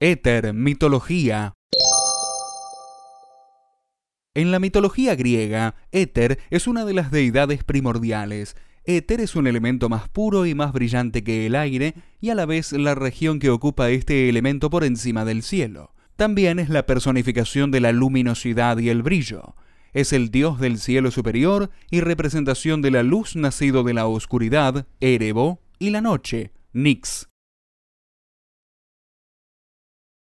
Éter, mitología. En la mitología griega, Éter es una de las deidades primordiales. Éter es un elemento más puro y más brillante que el aire y a la vez la región que ocupa este elemento por encima del cielo. También es la personificación de la luminosidad y el brillo. Es el dios del cielo superior y representación de la luz nacido de la oscuridad, Erebo, y la noche, Nix.